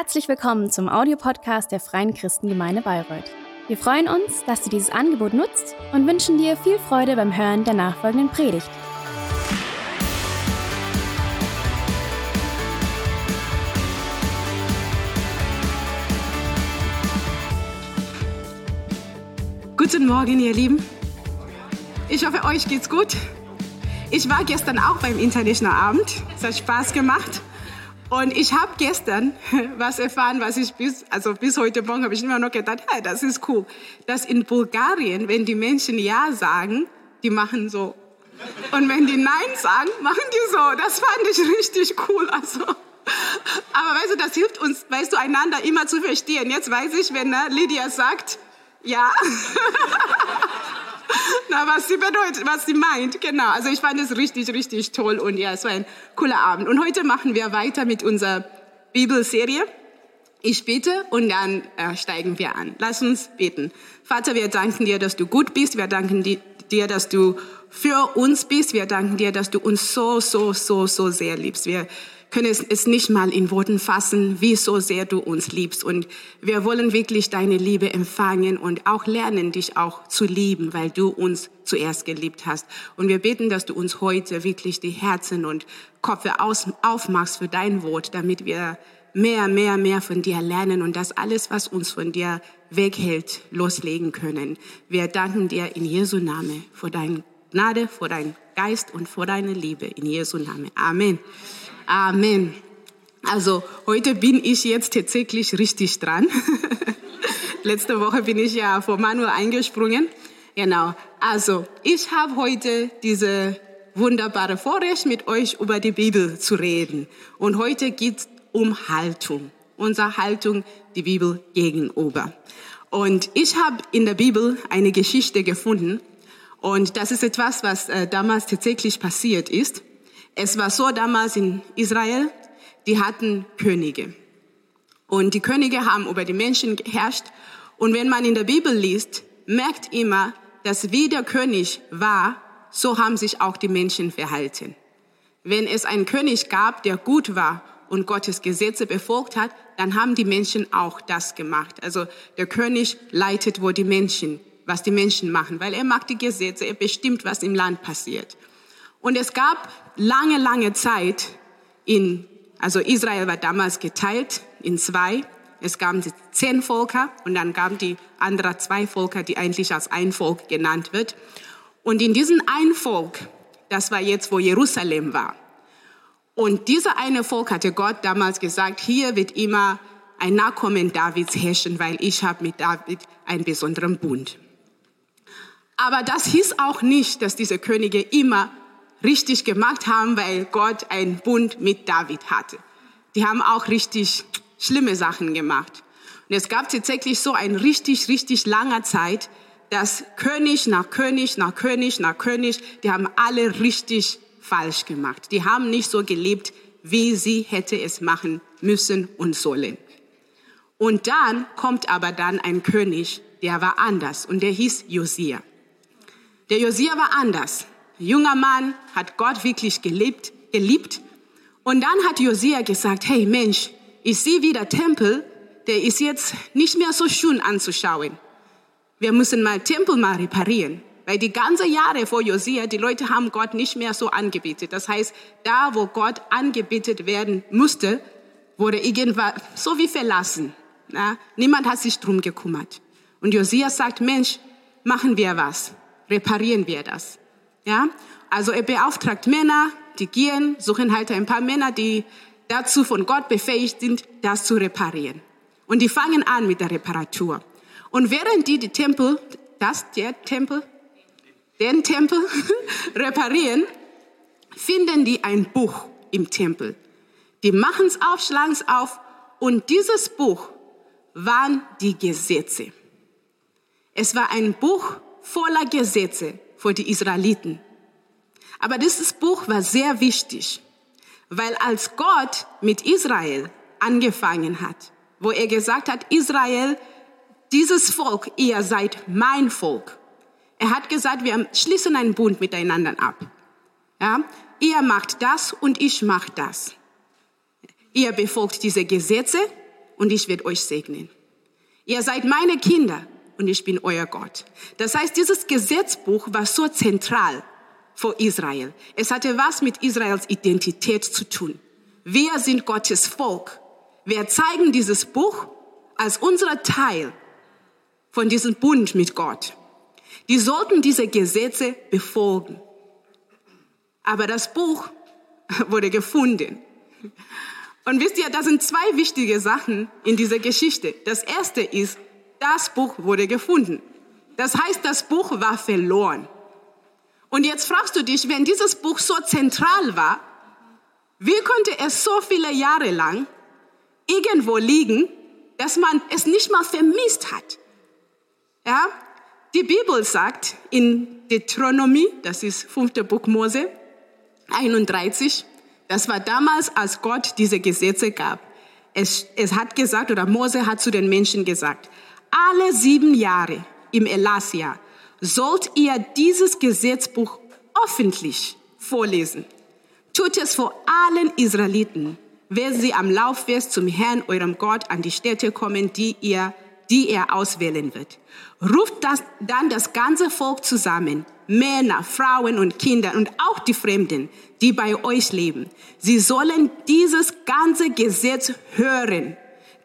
Herzlich willkommen zum Audiopodcast der Freien Christengemeinde Bayreuth. Wir freuen uns, dass du dieses Angebot nutzt und wünschen dir viel Freude beim Hören der nachfolgenden Predigt. Guten Morgen, ihr Lieben. Ich hoffe, euch geht's gut. Ich war gestern auch beim International Abend. Es hat Spaß gemacht. Und ich habe gestern was erfahren, was ich bis, also bis heute Morgen habe ich immer noch gedacht, hey, das ist cool, dass in Bulgarien, wenn die Menschen Ja sagen, die machen so. Und wenn die Nein sagen, machen die so. Das fand ich richtig cool. Also. Aber weißt du, das hilft uns, weißt du, einander immer zu verstehen. Jetzt weiß ich, wenn ne, Lydia sagt, ja. Na, was sie bedeutet, was sie meint, genau. Also ich fand es richtig, richtig toll und ja, es war ein cooler Abend. Und heute machen wir weiter mit unserer Bibelserie. Ich bete und dann äh, steigen wir an. Lass uns beten. Vater, wir danken dir, dass du gut bist. Wir danken dir, dass du für uns bist. Wir danken dir, dass du uns so, so, so, so sehr liebst. Wir können es nicht mal in Worten fassen, wie so sehr du uns liebst. Und wir wollen wirklich deine Liebe empfangen und auch lernen, dich auch zu lieben, weil du uns zuerst geliebt hast. Und wir beten, dass du uns heute wirklich die Herzen und Köpfe aufmachst für dein Wort, damit wir mehr, mehr, mehr von dir lernen und das alles, was uns von dir weghält, loslegen können. Wir danken dir in Jesu Name vor deiner Gnade, vor deinem Geist und vor deiner Liebe. In Jesu Name. Amen. Amen. Also heute bin ich jetzt tatsächlich richtig dran. Letzte Woche bin ich ja vor Manuel eingesprungen. Genau. Also ich habe heute diese wunderbare Vorrecht, mit euch über die Bibel zu reden. Und heute geht es um Haltung. Unsere Haltung, die Bibel gegenüber. Und ich habe in der Bibel eine Geschichte gefunden. Und das ist etwas, was äh, damals tatsächlich passiert ist. Es war so damals in Israel, die hatten Könige. Und die Könige haben über die Menschen geherrscht. Und wenn man in der Bibel liest, merkt immer, dass wie der König war, so haben sich auch die Menschen verhalten. Wenn es einen König gab, der gut war und Gottes Gesetze befolgt hat, dann haben die Menschen auch das gemacht. Also der König leitet, wo die Menschen, was die Menschen machen, weil er mag die Gesetze, er bestimmt, was im Land passiert. Und es gab lange, lange Zeit in, also Israel war damals geteilt in zwei. Es gab die zehn Völker und dann gab die anderen zwei Völker, die eigentlich als ein Volk genannt wird. Und in diesem ein Volk, das war jetzt, wo Jerusalem war. Und dieser eine Volk hatte Gott damals gesagt, hier wird immer ein Nachkommen Davids herrschen, weil ich habe mit David einen besonderen Bund. Aber das hieß auch nicht, dass diese Könige immer richtig gemacht haben, weil Gott einen Bund mit David hatte. Die haben auch richtig schlimme Sachen gemacht. Und es gab tatsächlich so ein richtig, richtig langer Zeit, dass König nach König nach König nach König, die haben alle richtig falsch gemacht. Die haben nicht so gelebt, wie sie hätte es machen müssen und sollen. Und dann kommt aber dann ein König, der war anders und der hieß Josia. Der Josia war anders junger Mann, hat Gott wirklich gelebt, geliebt. Und dann hat Josia gesagt, hey Mensch, ich sehe wieder Tempel, der ist jetzt nicht mehr so schön anzuschauen. Wir müssen mal Tempel mal reparieren. Weil die ganze Jahre vor Josia, die Leute haben Gott nicht mehr so angebetet. Das heißt, da, wo Gott angebetet werden musste, wurde irgendwann so wie verlassen. Ja? Niemand hat sich drum gekümmert. Und Josia sagt, Mensch, machen wir was. Reparieren wir das. Ja, also er beauftragt Männer, die gehen, suchen halt ein paar Männer, die dazu von Gott befähigt sind, das zu reparieren. Und die fangen an mit der Reparatur. Und während die die Tempel, das, der Tempel, den Tempel reparieren, finden die ein Buch im Tempel. Die machen es auf, schlagen es auf und dieses Buch waren die Gesetze. Es war ein Buch voller Gesetze, für die Israeliten. Aber dieses Buch war sehr wichtig, weil als Gott mit Israel angefangen hat, wo er gesagt hat, Israel, dieses Volk, ihr seid mein Volk. Er hat gesagt, wir schließen einen Bund miteinander ab. Ja? Ihr macht das und ich mach das. Ihr befolgt diese Gesetze und ich werde euch segnen. Ihr seid meine Kinder und ich bin euer Gott. Das heißt, dieses Gesetzbuch war so zentral vor Israel. Es hatte was mit Israels Identität zu tun. Wir sind Gottes Volk. Wir zeigen dieses Buch als unser Teil von diesem Bund mit Gott. Die sollten diese Gesetze befolgen. Aber das Buch wurde gefunden. Und wisst ihr, da sind zwei wichtige Sachen in dieser Geschichte. Das erste ist, das Buch wurde gefunden. Das heißt, das Buch war verloren. Und jetzt fragst du dich, wenn dieses Buch so zentral war, wie konnte es so viele Jahre lang irgendwo liegen, dass man es nicht mal vermisst hat? Ja, die Bibel sagt in Deuteronomie, das ist fünfte Buch Mose 31, das war damals, als Gott diese Gesetze gab. Es, es hat gesagt, oder Mose hat zu den Menschen gesagt, alle sieben Jahre im Elassia sollt ihr dieses Gesetzbuch öffentlich vorlesen. Tut es vor allen Israeliten, wenn sie am Lauffest zum Herrn, eurem Gott, an die Städte kommen, die ihr die er auswählen wird. Ruft das, dann das ganze Volk zusammen, Männer, Frauen und Kinder und auch die Fremden, die bei euch leben. Sie sollen dieses ganze Gesetz hören,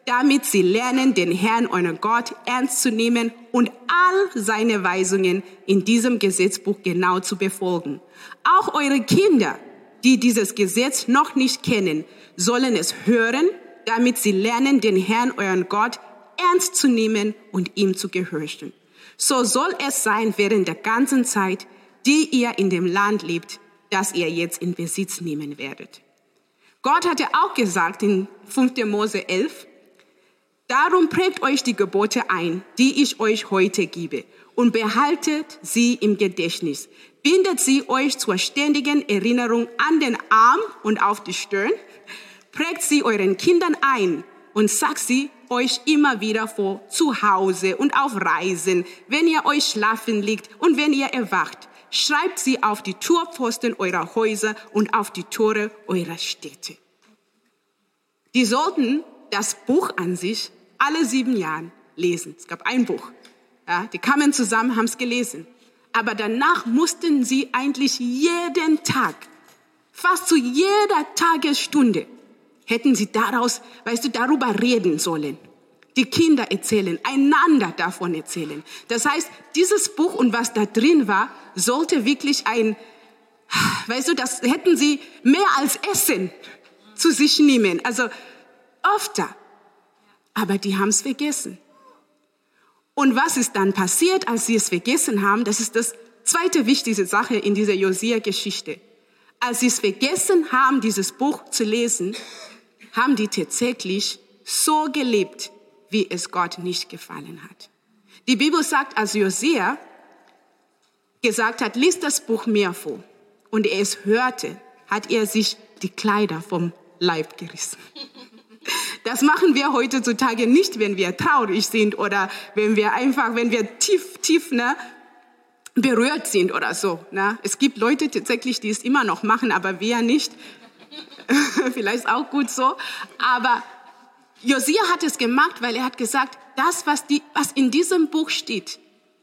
damit sie lernen, den Herrn, euren Gott, ernst zu nehmen und all seine Weisungen in diesem Gesetzbuch genau zu befolgen. Auch eure Kinder, die dieses Gesetz noch nicht kennen, sollen es hören, damit sie lernen, den Herrn, euren Gott, ernst zu nehmen und ihm zu gehorchen. So soll es sein während der ganzen Zeit, die ihr in dem Land lebt, das ihr jetzt in Besitz nehmen werdet. Gott hatte auch gesagt in 5. Mose 11, Darum prägt euch die Gebote ein, die ich euch heute gebe, und behaltet sie im Gedächtnis. Bindet sie euch zur ständigen Erinnerung an den Arm und auf die Stirn. Prägt sie euren Kindern ein und sagt sie euch immer wieder vor, zu Hause und auf Reisen, wenn ihr euch schlafen liegt und wenn ihr erwacht. Schreibt sie auf die Turpfosten eurer Häuser und auf die Tore eurer Städte. Die sollten das Buch an sich alle sieben Jahren lesen. Es gab ein Buch. Ja, die kamen zusammen, haben es gelesen. Aber danach mussten sie eigentlich jeden Tag, fast zu jeder Tagesstunde, hätten sie daraus, weißt du, darüber reden sollen. Die Kinder erzählen, einander davon erzählen. Das heißt, dieses Buch und was da drin war, sollte wirklich ein, weißt du, das hätten sie mehr als Essen zu sich nehmen. Also öfter. Aber die haben es vergessen. Und was ist dann passiert, als sie es vergessen haben? Das ist das zweite wichtige Sache in dieser Josia-Geschichte. Als sie es vergessen haben, dieses Buch zu lesen, haben die tatsächlich so gelebt, wie es Gott nicht gefallen hat. Die Bibel sagt, als Josia gesagt hat, lies das Buch mir vor, und er es hörte, hat er sich die Kleider vom Leib gerissen. Das machen wir heutzutage nicht, wenn wir traurig sind oder wenn wir einfach, wenn wir tief, tief ne, berührt sind oder so. Ne? Es gibt Leute tatsächlich, die es immer noch machen, aber wir nicht. Vielleicht auch gut so. Aber Josia hat es gemacht, weil er hat gesagt, das, was, die, was in diesem Buch steht,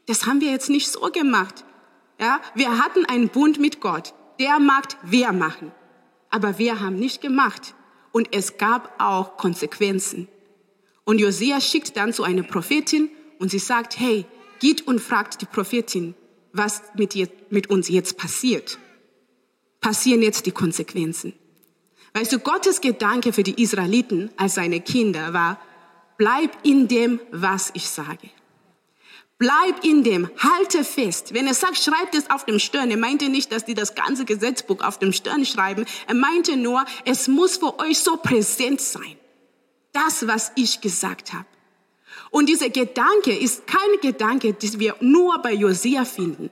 das haben wir jetzt nicht so gemacht. Ja, wir hatten einen Bund mit Gott. Der mag wir machen. Aber wir haben nicht gemacht. Und es gab auch Konsequenzen. Und Josia schickt dann zu einer Prophetin und sie sagt, hey, geht und fragt die Prophetin, was mit, ihr, mit uns jetzt passiert. Passieren jetzt die Konsequenzen. Weißt du, Gottes Gedanke für die Israeliten als seine Kinder war, bleib in dem, was ich sage. Bleib in dem, halte fest. Wenn er sagt, schreibt es auf dem Stirn, er meinte nicht, dass die das ganze Gesetzbuch auf dem Stirn schreiben. Er meinte nur, es muss für euch so präsent sein. Das, was ich gesagt habe. Und dieser Gedanke ist kein Gedanke, den wir nur bei Josia finden.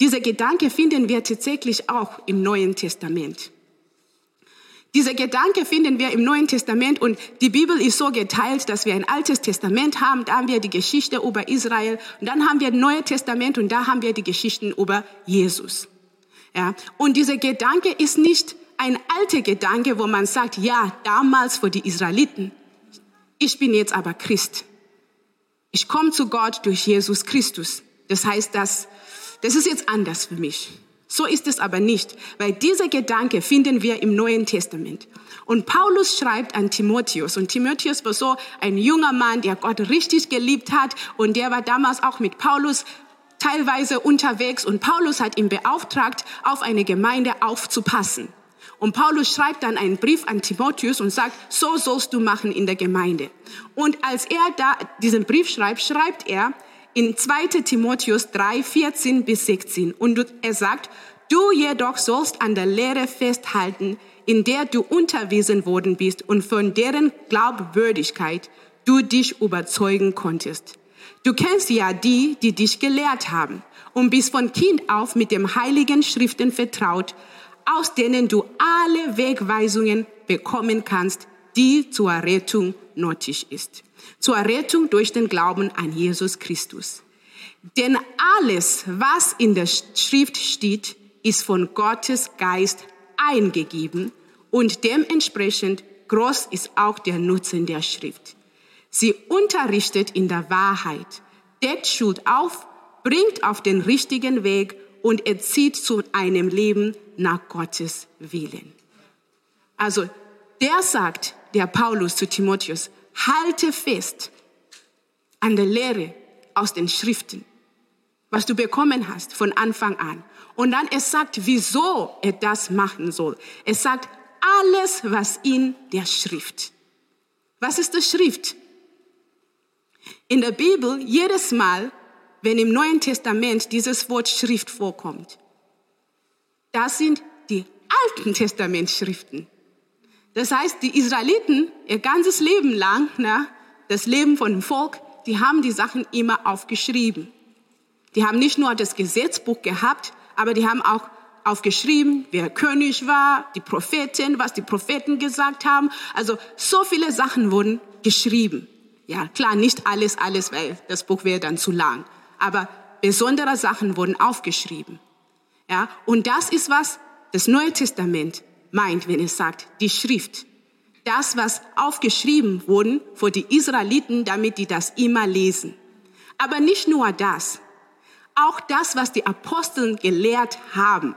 Dieser Gedanke finden wir tatsächlich auch im Neuen Testament. Dieser Gedanke finden wir im Neuen Testament und die Bibel ist so geteilt, dass wir ein altes Testament haben, da haben wir die Geschichte über Israel und dann haben wir ein Neues Testament und da haben wir die Geschichten über Jesus. Ja, und dieser Gedanke ist nicht ein alter Gedanke, wo man sagt, ja, damals für die Israeliten. Ich bin jetzt aber Christ. Ich komme zu Gott durch Jesus Christus. Das heißt, das, das ist jetzt anders für mich. So ist es aber nicht, weil dieser Gedanke finden wir im Neuen Testament. Und Paulus schreibt an Timotheus. Und Timotheus war so ein junger Mann, der Gott richtig geliebt hat. Und der war damals auch mit Paulus teilweise unterwegs. Und Paulus hat ihn beauftragt, auf eine Gemeinde aufzupassen. Und Paulus schreibt dann einen Brief an Timotheus und sagt, so sollst du machen in der Gemeinde. Und als er da diesen Brief schreibt, schreibt er in 2 Timotheus 3, 14 bis 16. Und er sagt, du jedoch sollst an der Lehre festhalten, in der du unterwiesen worden bist und von deren Glaubwürdigkeit du dich überzeugen konntest. Du kennst ja die, die dich gelehrt haben und bist von Kind auf mit dem heiligen Schriften vertraut, aus denen du alle Wegweisungen bekommen kannst, die zur Rettung nötig ist. Zur Rettung durch den Glauben an Jesus Christus. Denn alles, was in der Schrift steht, ist von Gottes Geist eingegeben und dementsprechend groß ist auch der Nutzen der Schrift. Sie unterrichtet in der Wahrheit, deckt Schuld auf, bringt auf den richtigen Weg und erzieht zu einem Leben nach Gottes Willen. Also der sagt, der Paulus zu Timotheus, halte fest an der Lehre aus den Schriften, was du bekommen hast von Anfang an. Und dann es sagt, wieso er das machen soll. Es sagt alles, was in der Schrift. Was ist die Schrift? In der Bibel, jedes Mal, wenn im Neuen Testament dieses Wort Schrift vorkommt, das sind die Alten Testamentschriften. Das heißt, die Israeliten ihr ganzes Leben lang, na, das Leben von dem Volk, die haben die Sachen immer aufgeschrieben. Die haben nicht nur das Gesetzbuch gehabt, aber die haben auch aufgeschrieben, wer König war, die Propheten, was die Propheten gesagt haben. Also so viele Sachen wurden geschrieben. Ja, klar, nicht alles, alles, weil das Buch wäre dann zu lang. Aber besondere Sachen wurden aufgeschrieben. Ja, und das ist was das Neue Testament meint, wenn es sagt, die Schrift. Das, was aufgeschrieben wurden vor die Israeliten, damit die das immer lesen. Aber nicht nur das. Auch das, was die Aposteln gelehrt haben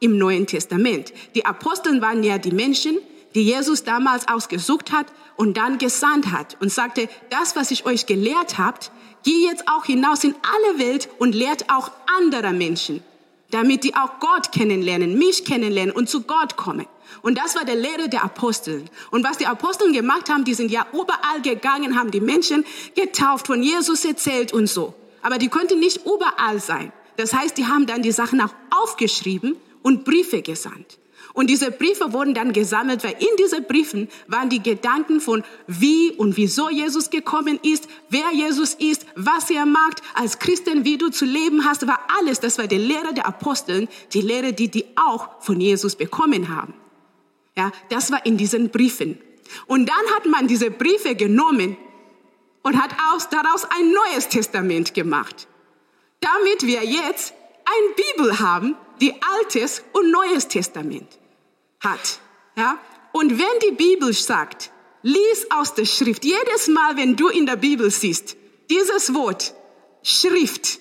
im Neuen Testament. Die Aposteln waren ja die Menschen, die Jesus damals ausgesucht hat und dann gesandt hat und sagte, das, was ich euch gelehrt habt, geh jetzt auch hinaus in alle Welt und lehrt auch andere Menschen damit die auch Gott kennenlernen, mich kennenlernen und zu Gott kommen. Und das war der Lehre der Apostel. Und was die Apostel gemacht haben, die sind ja überall gegangen, haben die Menschen getauft, von Jesus erzählt und so. Aber die konnten nicht überall sein. Das heißt, die haben dann die Sachen auch aufgeschrieben und Briefe gesandt. Und diese Briefe wurden dann gesammelt, weil in diesen Briefen waren die Gedanken von wie und wieso Jesus gekommen ist, wer Jesus ist, was er macht, als Christen, wie du zu leben hast, war alles, das war die Lehre der Aposteln, die Lehre, die die auch von Jesus bekommen haben. Ja, das war in diesen Briefen. Und dann hat man diese Briefe genommen und hat aus, daraus ein neues Testament gemacht. Damit wir jetzt ein Bibel haben, die Altes und Neues Testament hat. Ja? Und wenn die Bibel sagt, lies aus der Schrift, jedes Mal, wenn du in der Bibel siehst, dieses Wort, Schrift,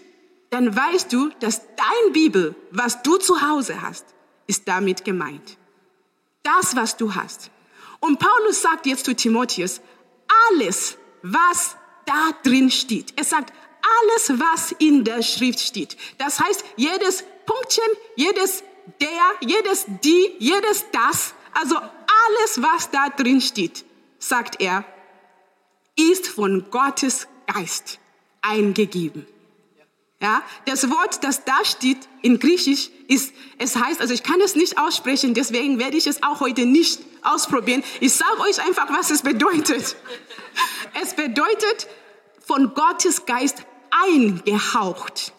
dann weißt du, dass dein Bibel, was du zu Hause hast, ist damit gemeint. Das, was du hast. Und Paulus sagt jetzt zu Timotheus, alles, was da drin steht. Er sagt, alles, was in der Schrift steht. Das heißt, jedes Punktchen, jedes der, jedes die, jedes das, also alles, was da drin steht, sagt er, ist von Gottes Geist eingegeben. Ja, das Wort, das da steht in Griechisch, ist, es heißt, also ich kann es nicht aussprechen, deswegen werde ich es auch heute nicht ausprobieren. Ich sage euch einfach, was es bedeutet. Es bedeutet von Gottes Geist eingehaucht.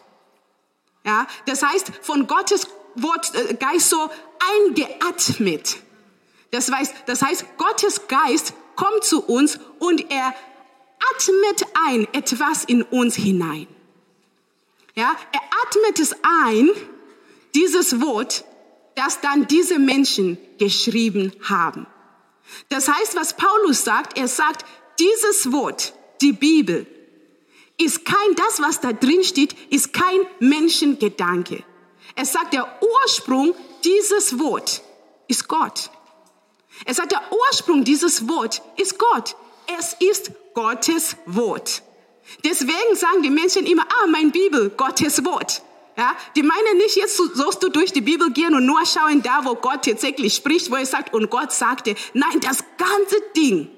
Ja, das heißt, von Gottes Wort äh, Geist so eingeatmet. Das heißt, das heißt, Gottes Geist kommt zu uns und er atmet ein etwas in uns hinein. Ja, er atmet es ein, dieses Wort, das dann diese Menschen geschrieben haben. Das heißt, was Paulus sagt, er sagt, dieses Wort, die Bibel, ist kein, das, was da drin steht, ist kein Menschengedanke. Es sagt, der Ursprung dieses Wort ist Gott. Es sagt, der Ursprung dieses Wort ist Gott. Es ist Gottes Wort. Deswegen sagen die Menschen immer, ah, mein Bibel, Gottes Wort. Ja, die meinen nicht, jetzt sollst du durch die Bibel gehen und nur schauen da, wo Gott tatsächlich spricht, wo er sagt, und Gott sagte. Nein, das ganze Ding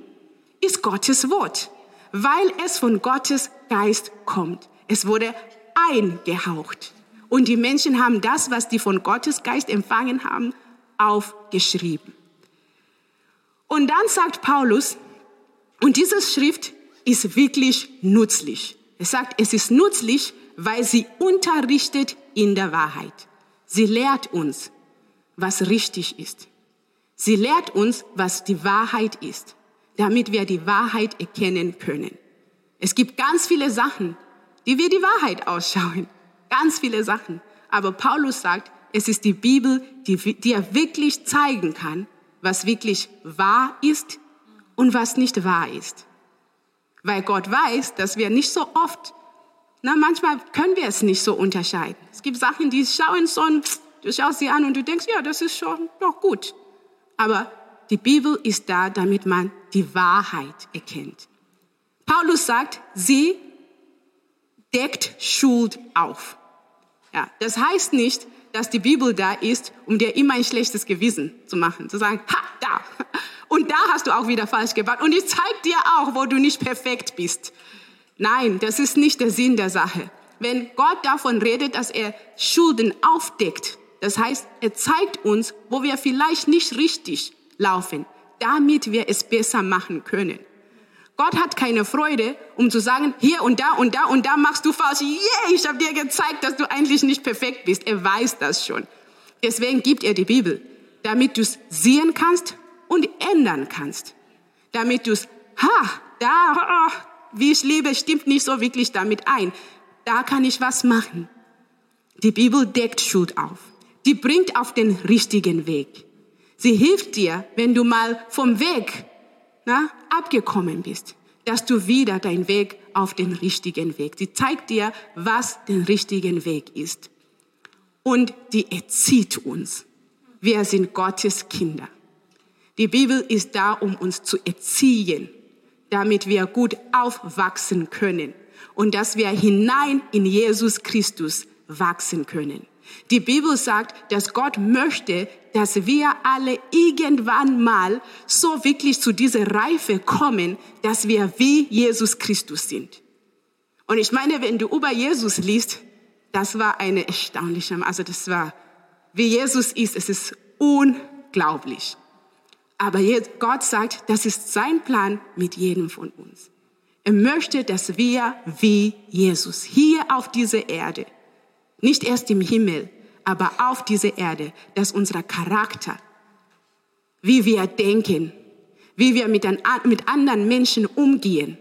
ist Gottes Wort, weil es von Gottes Geist kommt. Es wurde eingehaucht. Und die Menschen haben das, was die von Gottes Geist empfangen haben, aufgeschrieben. Und dann sagt Paulus, und diese Schrift ist wirklich nützlich. Er sagt, es ist nützlich, weil sie unterrichtet in der Wahrheit. Sie lehrt uns, was richtig ist. Sie lehrt uns, was die Wahrheit ist, damit wir die Wahrheit erkennen können. Es gibt ganz viele Sachen, die wie die Wahrheit ausschauen. Ganz viele Sachen. Aber Paulus sagt, es ist die Bibel, die, er wirklich zeigen kann, was wirklich wahr ist und was nicht wahr ist. Weil Gott weiß, dass wir nicht so oft, na, manchmal können wir es nicht so unterscheiden. Es gibt Sachen, die schauen so, du schaust sie an und du denkst, ja, das ist schon doch gut. Aber die Bibel ist da, damit man die Wahrheit erkennt. Paulus sagt, sie deckt Schuld auf. Ja, das heißt nicht, dass die Bibel da ist, um dir immer ein schlechtes Gewissen zu machen, zu sagen, ha, da, und da hast du auch wieder falsch gemacht. Und ich zeige dir auch, wo du nicht perfekt bist. Nein, das ist nicht der Sinn der Sache. Wenn Gott davon redet, dass er Schulden aufdeckt, das heißt, er zeigt uns, wo wir vielleicht nicht richtig laufen, damit wir es besser machen können. Gott hat keine Freude, um zu sagen, hier und da und da und da machst du falsch. Yeah, ich habe dir gezeigt, dass du eigentlich nicht perfekt bist. Er weiß das schon. Deswegen gibt er die Bibel, damit du es sehen kannst und ändern kannst. Damit du es, ha, da, oh, wie ich lebe, stimmt nicht so wirklich damit ein. Da kann ich was machen. Die Bibel deckt Schuld auf. Die bringt auf den richtigen Weg. Sie hilft dir, wenn du mal vom Weg na, abgekommen bist, dass du wieder deinen Weg auf den richtigen Weg. Sie zeigt dir, was den richtigen Weg ist. Und die erzieht uns. Wir sind Gottes Kinder. Die Bibel ist da, um uns zu erziehen, damit wir gut aufwachsen können und dass wir hinein in Jesus Christus wachsen können. Die Bibel sagt, dass Gott möchte, dass wir alle irgendwann mal so wirklich zu dieser Reife kommen, dass wir wie Jesus Christus sind. Und ich meine, wenn du über Jesus liest, das war eine erstaunliche, also das war, wie Jesus ist, es ist unglaublich. Aber Gott sagt, das ist sein Plan mit jedem von uns. Er möchte, dass wir wie Jesus hier auf dieser Erde, nicht erst im Himmel, aber auf dieser Erde, dass unser Charakter, wie wir denken, wie wir mit, mit anderen Menschen umgehen,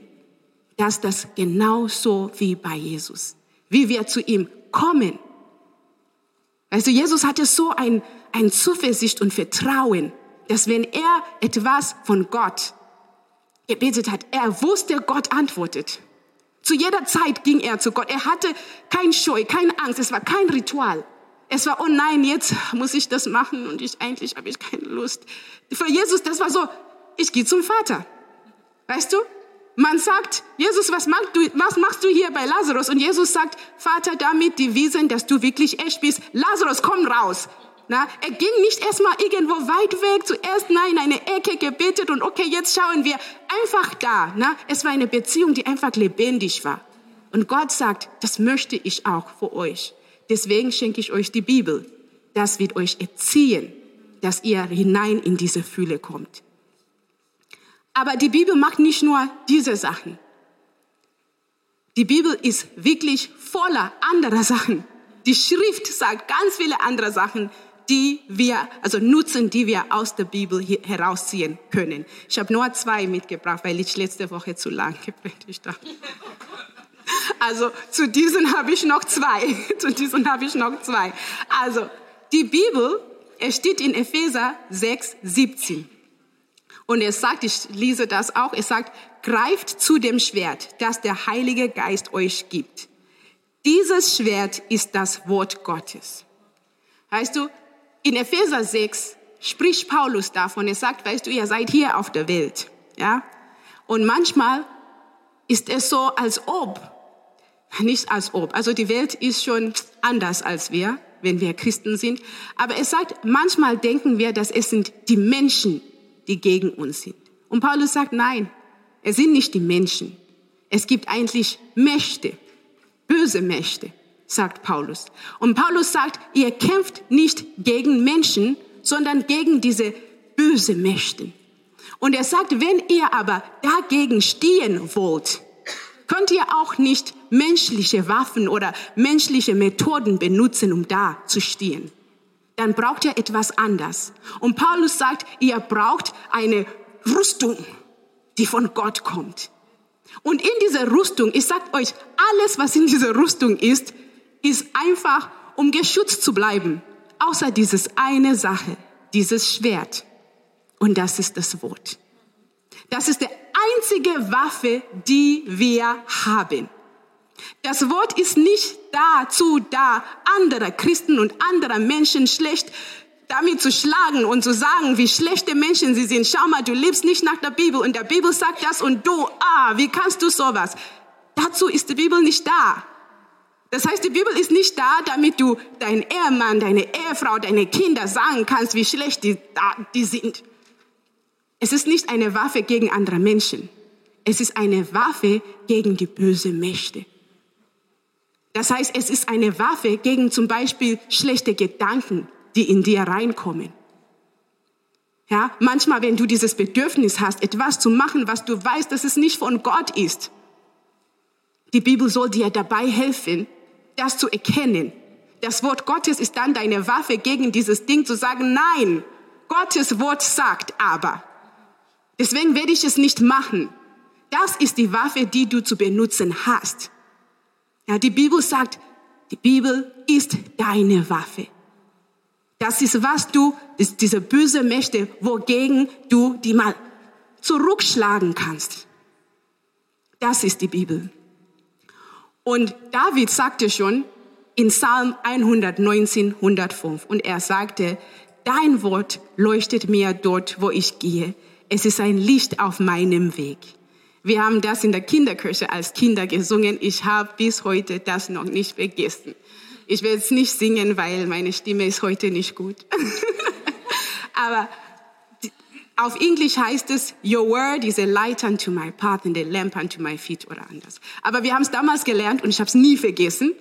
dass das genauso wie bei Jesus, wie wir zu ihm kommen. Also Jesus hatte so ein, ein Zuversicht und Vertrauen, dass wenn er etwas von Gott gebetet hat, er wusste, Gott antwortet. Zu jeder Zeit ging er zu Gott. Er hatte kein Scheu, keine Angst. Es war kein Ritual. Es war, oh nein, jetzt muss ich das machen und ich eigentlich habe ich keine Lust. Für Jesus, das war so, ich gehe zum Vater. Weißt du? Man sagt, Jesus, was machst, du, was machst du hier bei Lazarus? Und Jesus sagt, Vater, damit die wissen, dass du wirklich echt bist. Lazarus, komm raus. Na, er ging nicht erstmal irgendwo weit weg, zuerst nein, in eine Ecke gebetet und okay, jetzt schauen wir einfach da. Na, es war eine Beziehung, die einfach lebendig war. Und Gott sagt, das möchte ich auch für euch. Deswegen schenke ich euch die Bibel. Das wird euch erziehen, dass ihr hinein in diese Fühle kommt. Aber die Bibel macht nicht nur diese Sachen. Die Bibel ist wirklich voller anderer Sachen. Die Schrift sagt ganz viele andere Sachen, die wir, also Nutzen, die wir aus der Bibel herausziehen können. Ich habe nur zwei mitgebracht, weil ich letzte Woche zu lang gepredigt habe. Also zu diesen habe ich noch zwei. zu diesen habe ich noch zwei. Also die Bibel, es steht in Epheser 6, 17. Und er sagt, ich lese das auch, er sagt, greift zu dem Schwert, das der Heilige Geist euch gibt. Dieses Schwert ist das Wort Gottes. Weißt du, in Epheser 6 spricht Paulus davon. Er sagt, weißt du, ihr seid hier auf der Welt. Ja? Und manchmal ist es so, als ob, nicht als ob, also die Welt ist schon anders als wir, wenn wir Christen sind. Aber es sagt, manchmal denken wir, dass es sind die Menschen, die gegen uns sind. Und Paulus sagt, nein, es sind nicht die Menschen. Es gibt eigentlich Mächte, böse Mächte, sagt Paulus. Und Paulus sagt, ihr kämpft nicht gegen Menschen, sondern gegen diese böse Mächte. Und er sagt, wenn ihr aber dagegen stehen wollt, könnt ihr auch nicht menschliche Waffen oder menschliche Methoden benutzen, um da zu stehen. Dann braucht ihr etwas anderes. Und Paulus sagt, ihr braucht eine Rüstung, die von Gott kommt. Und in dieser Rüstung, ich sag euch, alles, was in dieser Rüstung ist, ist einfach, um geschützt zu bleiben. Außer dieses eine Sache, dieses Schwert. Und das ist das Wort. Das ist die einzige Waffe, die wir haben. Das Wort ist nicht dazu da, andere Christen und andere Menschen schlecht damit zu schlagen und zu sagen, wie schlechte Menschen sie sind. Schau mal, du lebst nicht nach der Bibel und der Bibel sagt das und du, ah, wie kannst du sowas? Dazu ist die Bibel nicht da. Das heißt, die Bibel ist nicht da, damit du deinen Ehemann, deine Ehefrau, deine Kinder sagen kannst, wie schlecht die, die sind. Es ist nicht eine Waffe gegen andere Menschen. Es ist eine Waffe gegen die bösen Mächte. Das heißt, es ist eine Waffe gegen zum Beispiel schlechte Gedanken, die in dir reinkommen. Ja, manchmal, wenn du dieses Bedürfnis hast, etwas zu machen, was du weißt, dass es nicht von Gott ist, die Bibel soll dir dabei helfen, das zu erkennen. Das Wort Gottes ist dann deine Waffe gegen dieses Ding zu sagen, nein, Gottes Wort sagt aber. Deswegen werde ich es nicht machen. Das ist die Waffe, die du zu benutzen hast. Ja, die Bibel sagt, die Bibel ist deine Waffe. Das ist, was du, ist diese böse Mächte, wogegen du die mal zurückschlagen kannst. Das ist die Bibel. Und David sagte schon in Psalm 119, 105, und er sagte, dein Wort leuchtet mir dort, wo ich gehe. Es ist ein Licht auf meinem Weg. Wir haben das in der Kinderkirche als Kinder gesungen. Ich habe bis heute das noch nicht vergessen. Ich werde es nicht singen, weil meine Stimme ist heute nicht gut. Aber auf Englisch heißt es, Your word is a light unto my path and a lamp unto my feet oder anders. Aber wir haben es damals gelernt und ich habe es nie vergessen.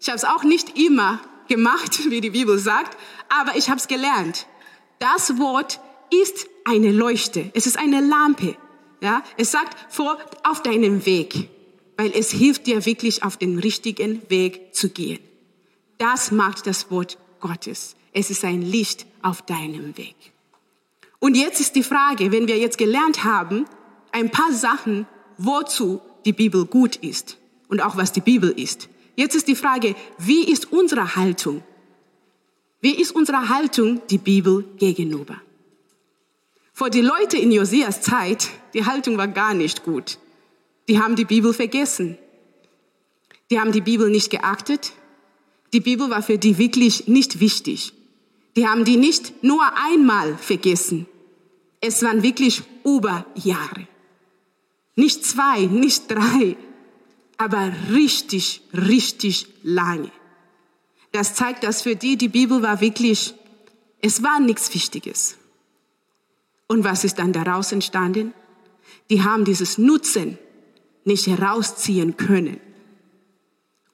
Ich habe es auch nicht immer gemacht, wie die Bibel sagt, aber ich habe es gelernt. Das Wort ist eine Leuchte. Es ist eine Lampe. Ja, es sagt vor auf deinem Weg, weil es hilft dir wirklich auf den richtigen Weg zu gehen. Das macht das Wort Gottes. Es ist ein Licht auf deinem Weg. Und jetzt ist die Frage, wenn wir jetzt gelernt haben, ein paar Sachen, wozu die Bibel gut ist und auch was die Bibel ist. Jetzt ist die Frage, wie ist unsere Haltung? Wie ist unsere Haltung die Bibel gegenüber? Vor die Leute in Josias Zeit, die Haltung war gar nicht gut. Die haben die Bibel vergessen. Die haben die Bibel nicht geachtet. Die Bibel war für die wirklich nicht wichtig. Die haben die nicht nur einmal vergessen. Es waren wirklich über Jahre. Nicht zwei, nicht drei, aber richtig, richtig lange. Das zeigt, dass für die die Bibel war wirklich, es war nichts Wichtiges. Und was ist dann daraus entstanden? Die haben dieses Nutzen nicht herausziehen können.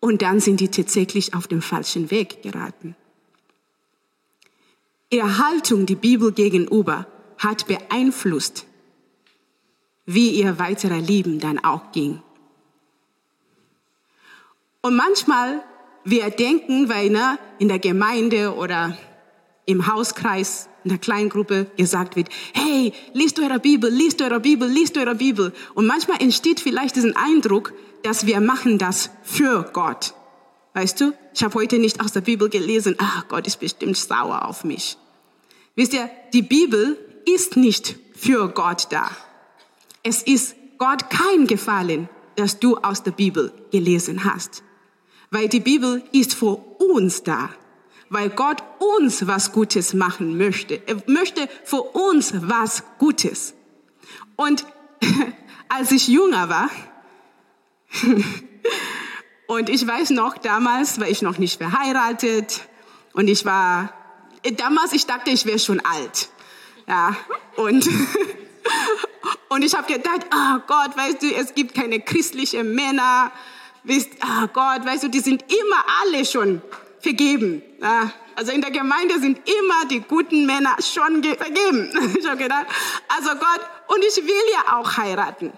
Und dann sind die tatsächlich auf dem falschen Weg geraten. Ihre Haltung die Bibel gegenüber hat beeinflusst, wie ihr weiterer Leben dann auch ging. Und manchmal, wir denken, weil ne, in der Gemeinde oder im Hauskreis, in der Kleingruppe gesagt wird, hey, liest eure Bibel, liest eure Bibel, liest eure Bibel. Und manchmal entsteht vielleicht diesen Eindruck, dass wir machen das für Gott. Weißt du, ich habe heute nicht aus der Bibel gelesen, ah, Gott ist bestimmt sauer auf mich. Wisst ihr, die Bibel ist nicht für Gott da. Es ist Gott keinen Gefallen, dass du aus der Bibel gelesen hast. Weil die Bibel ist für uns da. Weil Gott uns was Gutes machen möchte. Er möchte für uns was Gutes. Und als ich jünger war, und ich weiß noch, damals war ich noch nicht verheiratet und ich war, damals, ich dachte, ich wäre schon alt. Ja, und, und ich habe gedacht, oh Gott, weißt du, es gibt keine christlichen Männer. Wisst, oh Gott, weißt du, die sind immer alle schon vergeben. Ja, also in der Gemeinde sind immer die guten Männer schon vergeben. Ich habe gedacht, also Gott, und ich will ja auch heiraten.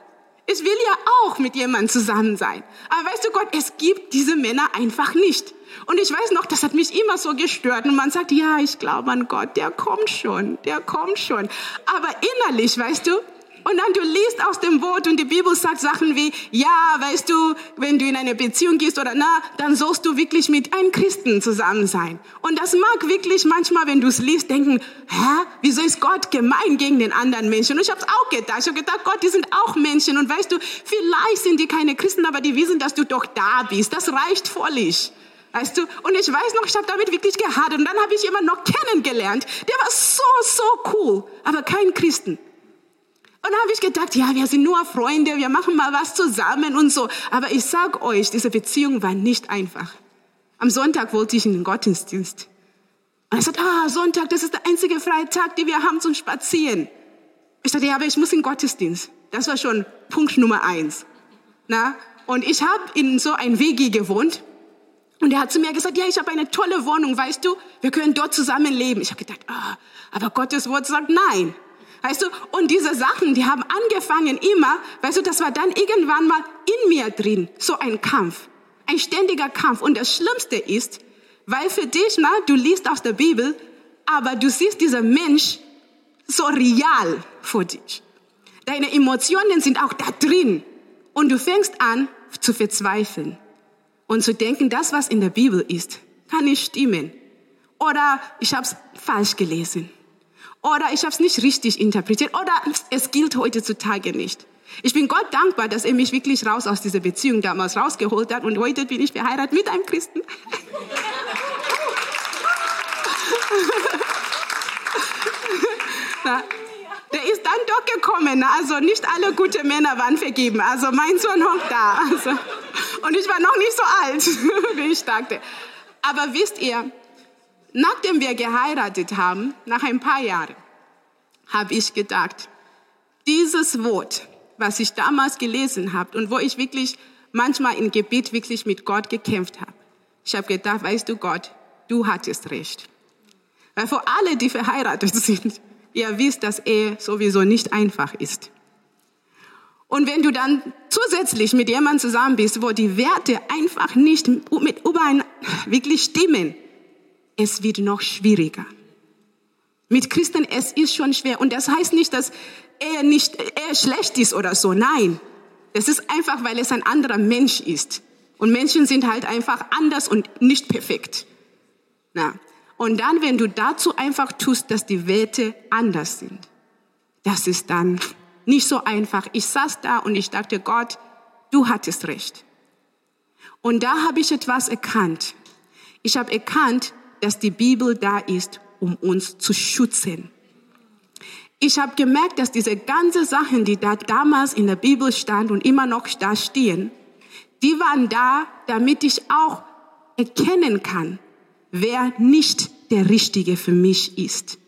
Ich will ja auch mit jemandem zusammen sein. Aber weißt du Gott, es gibt diese Männer einfach nicht. Und ich weiß noch, das hat mich immer so gestört. Und man sagt, ja, ich glaube an Gott, der kommt schon, der kommt schon. Aber innerlich, weißt du, und dann du liest aus dem Wort und die Bibel sagt Sachen wie, ja, weißt du, wenn du in eine Beziehung gehst oder na, dann sollst du wirklich mit einem Christen zusammen sein. Und das mag wirklich manchmal, wenn du es liest, denken, hä, wieso ist Gott gemein gegen den anderen Menschen? Und ich habe es auch gedacht. Ich habe gedacht, Gott, die sind auch Menschen. Und weißt du, vielleicht sind die keine Christen, aber die wissen, dass du doch da bist. Das reicht völlig. Weißt du? Und ich weiß noch, ich habe damit wirklich gehadert. Und dann habe ich jemanden noch kennengelernt. Der war so, so cool, aber kein Christen. Und dann habe ich gedacht, ja, wir sind nur Freunde, wir machen mal was zusammen und so. Aber ich sag euch, diese Beziehung war nicht einfach. Am Sonntag wollte ich in den Gottesdienst. Und er sagt, ah, Sonntag, das ist der einzige freie Tag, den wir haben zum Spazieren. Ich sagte, ja, aber ich muss in den Gottesdienst. Das war schon Punkt Nummer eins. Na? Und ich habe in so ein WG gewohnt. Und er hat zu mir gesagt, ja, ich habe eine tolle Wohnung, weißt du, wir können dort zusammen leben. Ich habe gedacht, ah, aber Gottes Wort sagt nein. Weißt du, und diese Sachen, die haben angefangen immer, weißt du, das war dann irgendwann mal in mir drin, so ein Kampf, ein ständiger Kampf. Und das Schlimmste ist, weil für dich, na, du liest aus der Bibel, aber du siehst dieser Mensch so real vor dich. Deine Emotionen sind auch da drin. Und du fängst an zu verzweifeln und zu denken, das, was in der Bibel ist, kann nicht stimmen. Oder ich habe es falsch gelesen. Oder ich habe es nicht richtig interpretiert. Oder es gilt heutzutage nicht. Ich bin Gott dankbar, dass er mich wirklich raus aus dieser Beziehung damals rausgeholt hat. Und heute bin ich verheiratet mit einem Christen. Na, der ist dann doch gekommen. Also nicht alle gute Männer waren vergeben. Also mein Sohn hockt da. Also, und ich war noch nicht so alt, wie ich dachte. Aber wisst ihr, Nachdem wir geheiratet haben, nach ein paar Jahren, habe ich gedacht, dieses Wort, was ich damals gelesen habe und wo ich wirklich manchmal im Gebet wirklich mit Gott gekämpft habe, ich habe gedacht, weißt du Gott, du hattest recht. Weil für alle, die verheiratet sind, ihr wisst, dass Ehe sowieso nicht einfach ist. Und wenn du dann zusätzlich mit jemandem zusammen bist, wo die Werte einfach nicht mit überein wirklich stimmen, es wird noch schwieriger. Mit Christen, es ist schon schwer. Und das heißt nicht, dass er nicht, er schlecht ist oder so. Nein. Das ist einfach, weil es ein anderer Mensch ist. Und Menschen sind halt einfach anders und nicht perfekt. Na. Und dann, wenn du dazu einfach tust, dass die Werte anders sind, das ist dann nicht so einfach. Ich saß da und ich dachte, Gott, du hattest recht. Und da habe ich etwas erkannt. Ich habe erkannt, dass die Bibel da ist, um uns zu schützen. Ich habe gemerkt, dass diese ganzen Sachen, die da damals in der Bibel stand und immer noch da stehen, die waren da, damit ich auch erkennen kann, wer nicht der Richtige für mich ist.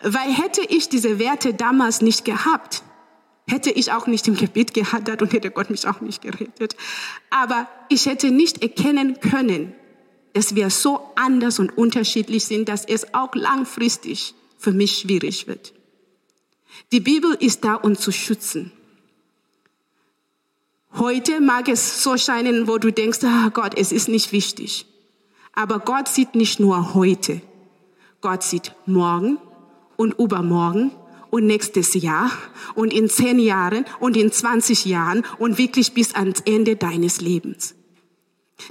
Weil hätte ich diese Werte damals nicht gehabt, hätte ich auch nicht im Gebet gehadert und hätte Gott mich auch nicht gerettet. Aber ich hätte nicht erkennen können, dass wir so anders und unterschiedlich sind, dass es auch langfristig für mich schwierig wird. Die Bibel ist da, uns zu schützen. Heute mag es so scheinen, wo du denkst, ah Gott, es ist nicht wichtig. Aber Gott sieht nicht nur heute. Gott sieht morgen und übermorgen und nächstes Jahr und in zehn Jahren und in 20 Jahren und wirklich bis ans Ende deines Lebens.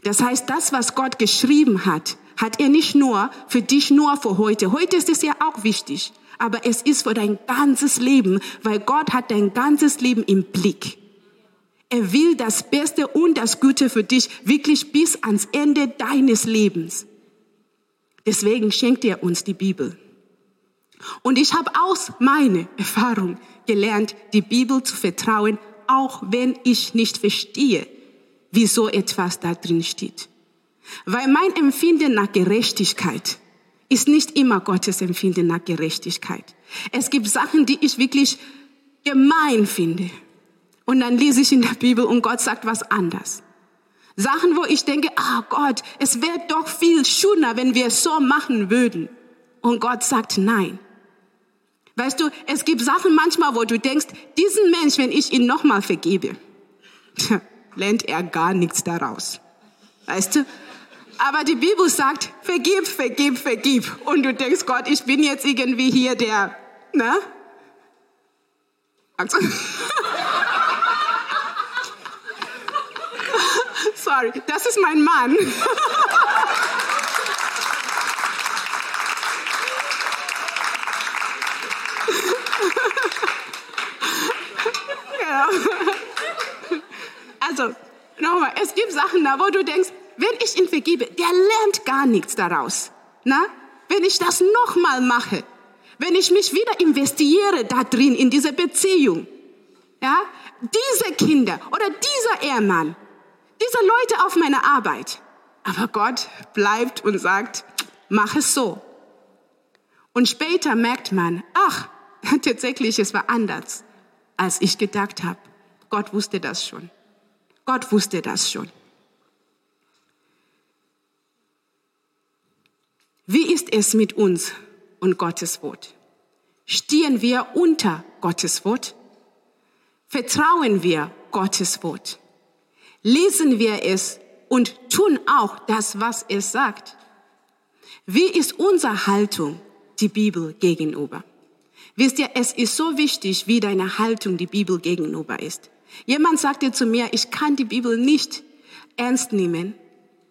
Das heißt, das, was Gott geschrieben hat, hat er nicht nur für dich nur für heute. Heute ist es ja auch wichtig. aber es ist für dein ganzes Leben, weil Gott hat dein ganzes Leben im Blick. Er will das Beste und das Gute für dich wirklich bis ans Ende deines Lebens. Deswegen schenkt er uns die Bibel. Und ich habe aus meiner Erfahrung gelernt, die Bibel zu vertrauen, auch wenn ich nicht verstehe, wieso etwas da drin steht. Weil mein Empfinden nach Gerechtigkeit ist nicht immer Gottes Empfinden nach Gerechtigkeit. Es gibt Sachen, die ich wirklich gemein finde. Und dann lese ich in der Bibel und Gott sagt was anders. Sachen, wo ich denke, ah Gott, es wäre doch viel schöner, wenn wir es so machen würden. Und Gott sagt nein. Weißt du, es gibt Sachen manchmal, wo du denkst, diesen Mensch, wenn ich ihn nochmal vergebe, lernt er gar nichts daraus. Weißt du? Aber die Bibel sagt, vergib, vergib, vergib. Und du denkst, Gott, ich bin jetzt irgendwie hier der, ne? Also, Sorry, das ist mein Mann. ja. Also, nochmal, es gibt Sachen da, wo du denkst, wenn ich ihn vergebe, der lernt gar nichts daraus. Na? Wenn ich das nochmal mache, wenn ich mich wieder investiere da drin, in diese Beziehung, ja, diese Kinder oder dieser Ehemann, diese Leute auf meiner Arbeit. Aber Gott bleibt und sagt, mach es so. Und später merkt man, ach, tatsächlich, es war anders, als ich gedacht habe. Gott wusste das schon. Gott wusste das schon. Wie ist es mit uns und Gottes Wort? Stehen wir unter Gottes Wort? Vertrauen wir Gottes Wort? Lesen wir es und tun auch das, was es sagt? Wie ist unsere Haltung die Bibel gegenüber? Wisst ihr, es ist so wichtig, wie deine Haltung die Bibel gegenüber ist. Jemand sagte zu mir, ich kann die Bibel nicht ernst nehmen,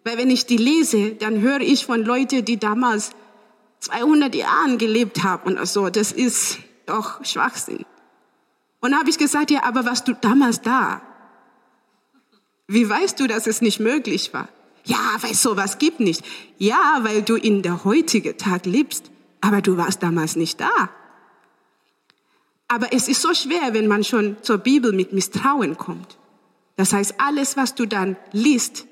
weil wenn ich die lese, dann höre ich von Leuten, die damals 200 Jahren gelebt haben und so. Das ist doch Schwachsinn. Und habe ich gesagt, ja, aber was du damals da? Wie weißt du, dass es nicht möglich war? Ja, weil sowas gibt nicht. Ja, weil du in der heutigen Tag lebst, aber du warst damals nicht da. Aber es ist so schwer, wenn man schon zur Bibel mit Misstrauen kommt. Das heißt, alles, was du dann liest,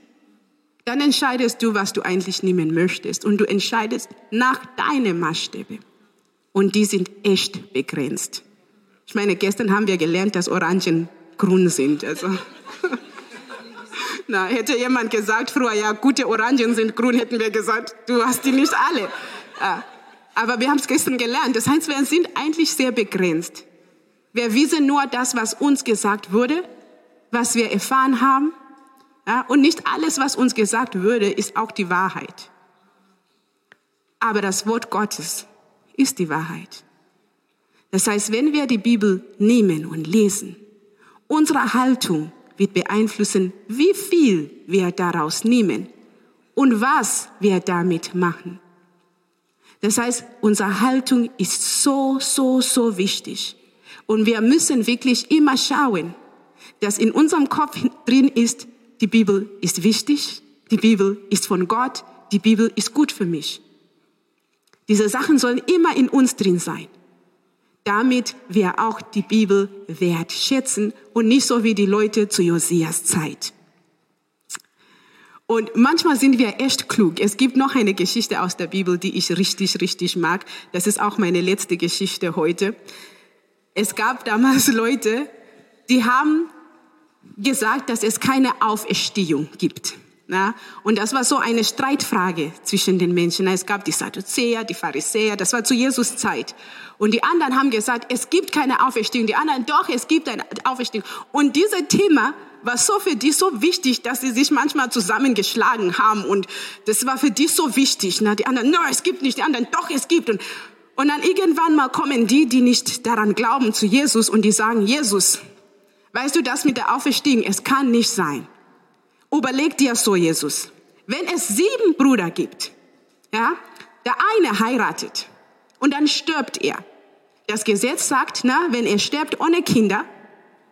dann entscheidest du, was du eigentlich nehmen möchtest. Und du entscheidest nach deinen Maßstäben. Und die sind echt begrenzt. Ich meine, gestern haben wir gelernt, dass Orangen grün sind. Also. Na, hätte jemand gesagt früher, ja, gute Orangen sind grün, hätten wir gesagt, du hast die nicht alle. Ja. Aber wir haben es gestern gelernt. Das heißt, wir sind eigentlich sehr begrenzt. Wir wissen nur das, was uns gesagt wurde, was wir erfahren haben ja, und nicht alles, was uns gesagt würde, ist auch die Wahrheit. Aber das Wort Gottes ist die Wahrheit. Das heißt, wenn wir die Bibel nehmen und lesen, unsere Haltung wird beeinflussen, wie viel wir daraus nehmen und was wir damit machen. Das heißt, unsere Haltung ist so, so, so wichtig. Und wir müssen wirklich immer schauen, dass in unserem Kopf drin ist, die Bibel ist wichtig, die Bibel ist von Gott, die Bibel ist gut für mich. Diese Sachen sollen immer in uns drin sein, damit wir auch die Bibel wertschätzen und nicht so wie die Leute zu Josias Zeit. Und manchmal sind wir echt klug. Es gibt noch eine Geschichte aus der Bibel, die ich richtig, richtig mag. Das ist auch meine letzte Geschichte heute. Es gab damals Leute, die haben gesagt, dass es keine Auferstehung gibt. Ja, und das war so eine Streitfrage zwischen den Menschen. Es gab die Sadduzäer, die Pharisäer, das war zu Jesus Zeit. Und die anderen haben gesagt, es gibt keine Auferstehung. Die anderen, doch, es gibt eine Auferstehung. Und dieses Thema war so für die so wichtig, dass sie sich manchmal zusammengeschlagen haben. Und das war für die so wichtig. Na, die anderen, no, es gibt nicht. Die anderen, doch, es gibt. Und, und dann irgendwann mal kommen die, die nicht daran glauben, zu Jesus und die sagen, Jesus, Weißt du, das mit der Auferstehung, es kann nicht sein. Überleg dir so, Jesus. Wenn es sieben Brüder gibt, ja, der eine heiratet und dann stirbt er. Das Gesetz sagt, na, wenn er stirbt ohne Kinder,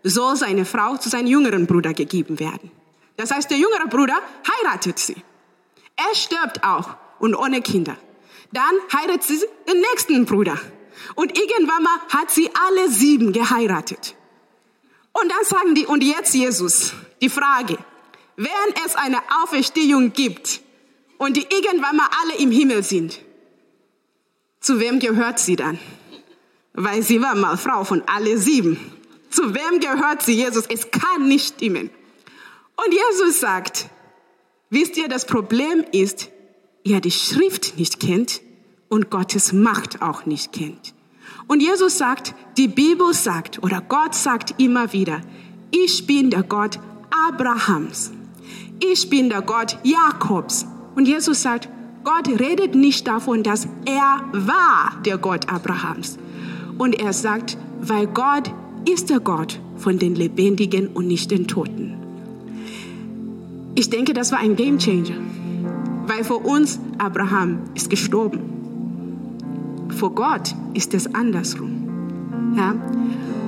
soll seine Frau zu seinem jüngeren Bruder gegeben werden. Das heißt, der jüngere Bruder heiratet sie. Er stirbt auch und ohne Kinder. Dann heiratet sie den nächsten Bruder. Und irgendwann mal hat sie alle sieben geheiratet. Und dann sagen die, und jetzt Jesus, die Frage, wenn es eine Auferstehung gibt und die irgendwann mal alle im Himmel sind, zu wem gehört sie dann? Weil sie war mal Frau von alle sieben. Zu wem gehört sie, Jesus? Es kann nicht stimmen. Und Jesus sagt, wisst ihr, das Problem ist, ihr die Schrift nicht kennt und Gottes Macht auch nicht kennt. Und Jesus sagt, die Bibel sagt oder Gott sagt immer wieder, ich bin der Gott Abrahams. Ich bin der Gott Jakobs. Und Jesus sagt, Gott redet nicht davon, dass er war der Gott Abrahams. Und er sagt, weil Gott ist der Gott von den Lebendigen und nicht den Toten. Ich denke, das war ein Game Changer, weil für uns Abraham ist gestorben. Vor Gott ist es andersrum. Ja?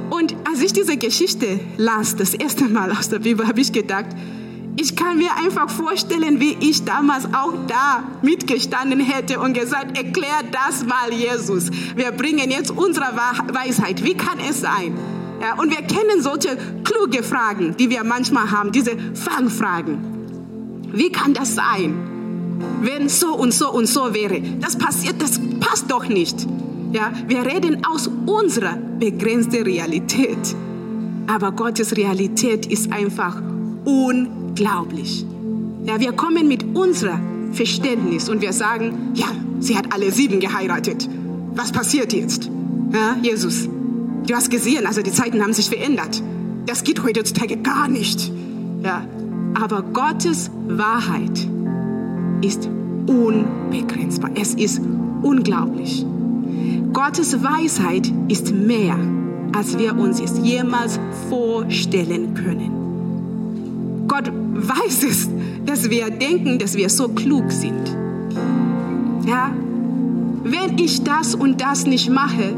Und als ich diese Geschichte las, das erste Mal aus der Bibel, habe ich gedacht, ich kann mir einfach vorstellen, wie ich damals auch da mitgestanden hätte und gesagt, erklär das mal Jesus. Wir bringen jetzt unsere Weisheit. Wie kann es sein? Ja, und wir kennen solche kluge Fragen, die wir manchmal haben, diese Fangfragen. Wie kann das sein? Wenn so und so und so wäre. Das passiert, das passt doch nicht. Ja, wir reden aus unserer begrenzten Realität. Aber Gottes Realität ist einfach unglaublich. Ja, wir kommen mit unserem Verständnis und wir sagen, ja, sie hat alle sieben geheiratet. Was passiert jetzt? Ja, Jesus, du hast gesehen, also die Zeiten haben sich verändert. Das geht heutzutage gar nicht. Ja, aber Gottes Wahrheit ist unbegrenzbar. Es ist unglaublich. Gottes Weisheit ist mehr, als wir uns es jemals vorstellen können. Gott weiß es, dass wir denken, dass wir so klug sind. Ja, wenn ich das und das nicht mache,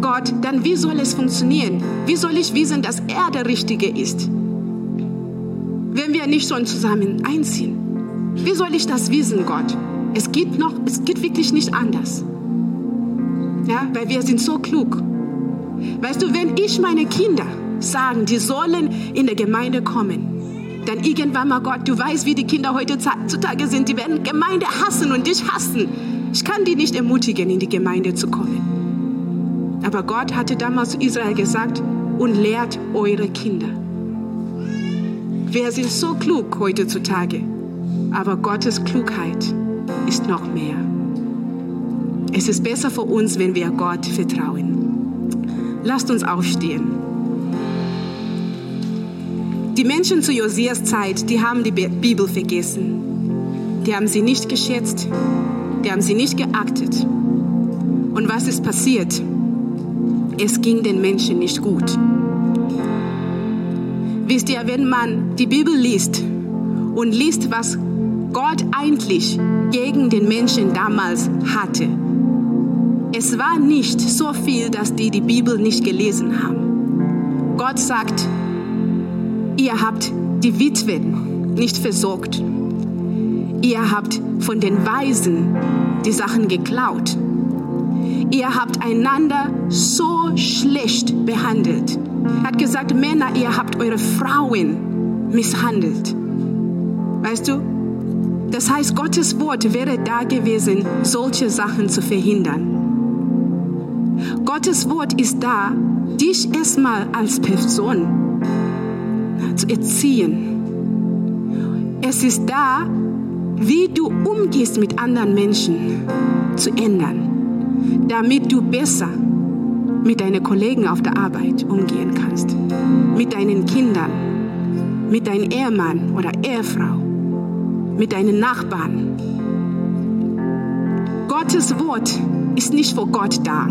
Gott, dann wie soll es funktionieren? Wie soll ich wissen, dass er der Richtige ist? Wenn wir nicht schon zusammen einziehen, wie soll ich das wissen, Gott? Es geht noch, es geht wirklich nicht anders. Ja, weil wir sind so klug. Weißt du, wenn ich meine Kinder sagen, die sollen in der Gemeinde kommen, dann irgendwann mal Gott, du weißt, wie die Kinder heutzutage sind, die werden Gemeinde hassen und dich hassen. Ich kann die nicht ermutigen, in die Gemeinde zu kommen. Aber Gott hatte damals Israel gesagt, und lehrt eure Kinder. Wir sind so klug heutzutage, aber Gottes Klugheit ist noch mehr. Es ist besser für uns, wenn wir Gott vertrauen. Lasst uns aufstehen. Die Menschen zu Josias Zeit, die haben die Bibel vergessen. Die haben sie nicht geschätzt. Die haben sie nicht geachtet. Und was ist passiert? Es ging den Menschen nicht gut. Wisst ihr, wenn man die Bibel liest und liest, was Gott eigentlich gegen den Menschen damals hatte, es war nicht so viel, dass die die Bibel nicht gelesen haben. Gott sagt, ihr habt die Witwen nicht versorgt. Ihr habt von den Weisen die Sachen geklaut. Ihr habt einander so schlecht behandelt. Er hat gesagt, Männer, ihr habt eure Frauen misshandelt. Weißt du? Das heißt, Gottes Wort wäre da gewesen, solche Sachen zu verhindern. Gottes Wort ist da, dich erstmal als Person zu erziehen. Es ist da, wie du umgehst mit anderen Menschen zu ändern, damit du besser mit deinen Kollegen auf der Arbeit umgehen kannst, mit deinen Kindern, mit deinem Ehemann oder Ehefrau, mit deinen Nachbarn. Gottes Wort ist nicht vor Gott da,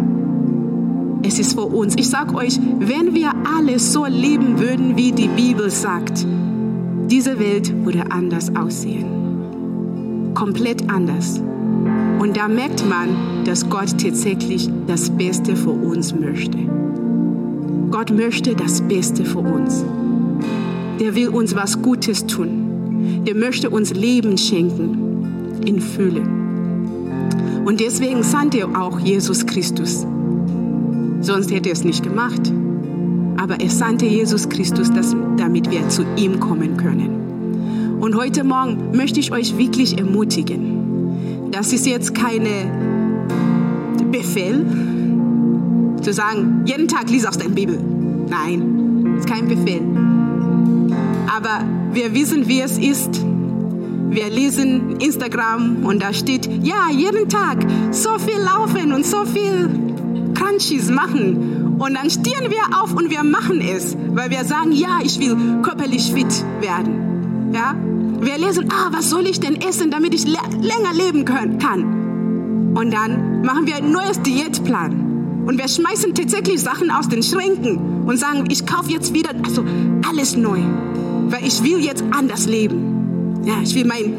es ist vor uns. Ich sage euch, wenn wir alle so leben würden, wie die Bibel sagt, diese Welt würde anders aussehen. Komplett anders. Und da merkt man, dass Gott tatsächlich das Beste für uns möchte. Gott möchte das Beste für uns. Der will uns was Gutes tun. Der möchte uns Leben schenken in Fülle. Und deswegen sandte er auch Jesus Christus. Sonst hätte er es nicht gemacht. Aber er sandte Jesus Christus, dass, damit wir zu ihm kommen können. Und heute Morgen möchte ich euch wirklich ermutigen. Das ist jetzt keine Befehl, zu sagen, jeden Tag lies aus der Bibel. Nein, ist kein Befehl. Aber wir wissen, wie es ist. Wir lesen Instagram und da steht, ja, jeden Tag so viel laufen und so viel Crunchies machen. Und dann stehen wir auf und wir machen es, weil wir sagen, ja, ich will körperlich fit werden. Ja? Wir lesen, ah, was soll ich denn essen, damit ich länger leben können, kann. Und dann machen wir ein neues Diätplan. Und wir schmeißen tatsächlich Sachen aus den Schränken und sagen, ich kaufe jetzt wieder, also alles neu, weil ich will jetzt anders leben. Ja, ich will mein,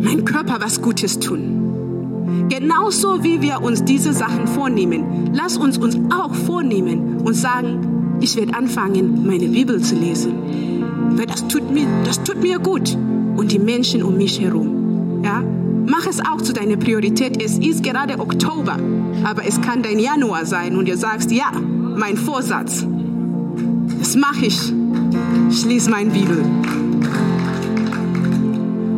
mein Körper was Gutes tun. Genauso wie wir uns diese Sachen vornehmen, lass uns uns auch vornehmen und sagen, ich werde anfangen, meine Bibel zu lesen. Weil das tut mir, das tut mir gut. Und die Menschen um mich herum. Ja? Mach es auch zu deiner Priorität. Es ist gerade Oktober, aber es kann dein Januar sein und du sagst, ja, mein Vorsatz. Das mache ich. Lese meine Bibel.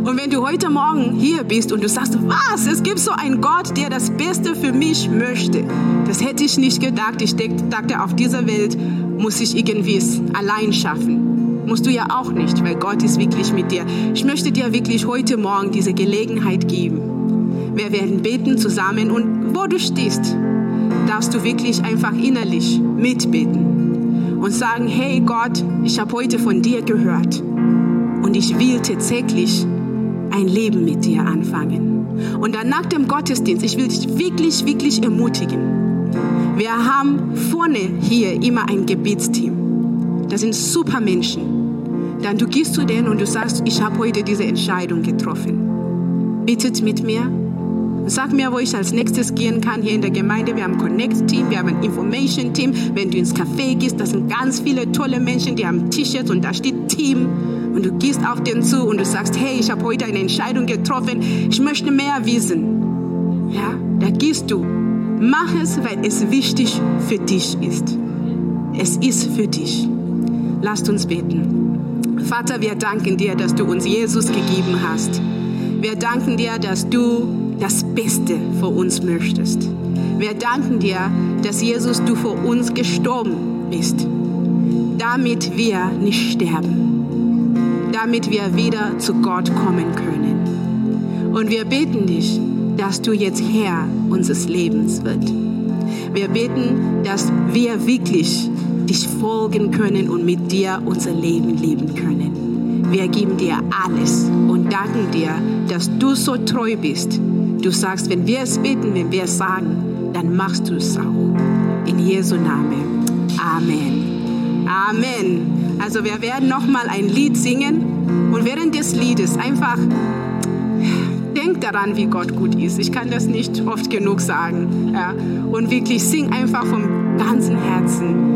Und wenn du heute Morgen hier bist und du sagst, was, es gibt so einen Gott, der das Beste für mich möchte, das hätte ich nicht gedacht. Ich dachte, auf dieser Welt muss ich irgendwie es allein schaffen. Musst du ja auch nicht, weil Gott ist wirklich mit dir. Ich möchte dir wirklich heute Morgen diese Gelegenheit geben. Wir werden beten zusammen und wo du stehst, darfst du wirklich einfach innerlich mitbeten und sagen, hey Gott, ich habe heute von dir gehört und ich will tatsächlich ein Leben mit dir anfangen. Und dann nach dem Gottesdienst, ich will dich wirklich, wirklich ermutigen. Wir haben vorne hier immer ein Gebetsteam. Das sind super Menschen. Dann du gehst zu denen und du sagst, ich habe heute diese Entscheidung getroffen. Bittet mit mir. Sag mir, wo ich als nächstes gehen kann hier in der Gemeinde. Wir haben ein Connect-Team, wir haben ein Information-Team. Wenn du ins Café gehst, das sind ganz viele tolle Menschen, die haben T-Shirts und da steht Team und du gehst auf den zu und du sagst, hey, ich habe heute eine Entscheidung getroffen, ich möchte mehr wissen. Ja, da gehst du. Mach es, weil es wichtig für dich ist. Es ist für dich. Lasst uns beten. Vater, wir danken dir, dass du uns Jesus gegeben hast. Wir danken dir, dass du das Beste für uns möchtest. Wir danken dir, dass Jesus, du für uns gestorben bist, damit wir nicht sterben damit wir wieder zu Gott kommen können. Und wir beten dich, dass du jetzt Herr unseres Lebens wird. Wir beten, dass wir wirklich dich folgen können und mit dir unser Leben leben können. Wir geben dir alles und danken dir, dass du so treu bist. Du sagst, wenn wir es beten, wenn wir es sagen, dann machst du es auch. In Jesu Namen. Amen. Amen. Also wir werden noch mal ein Lied singen und während des Liedes einfach denk daran, wie Gott gut ist. Ich kann das nicht oft genug sagen. Ja. Und wirklich sing einfach vom ganzen Herzen,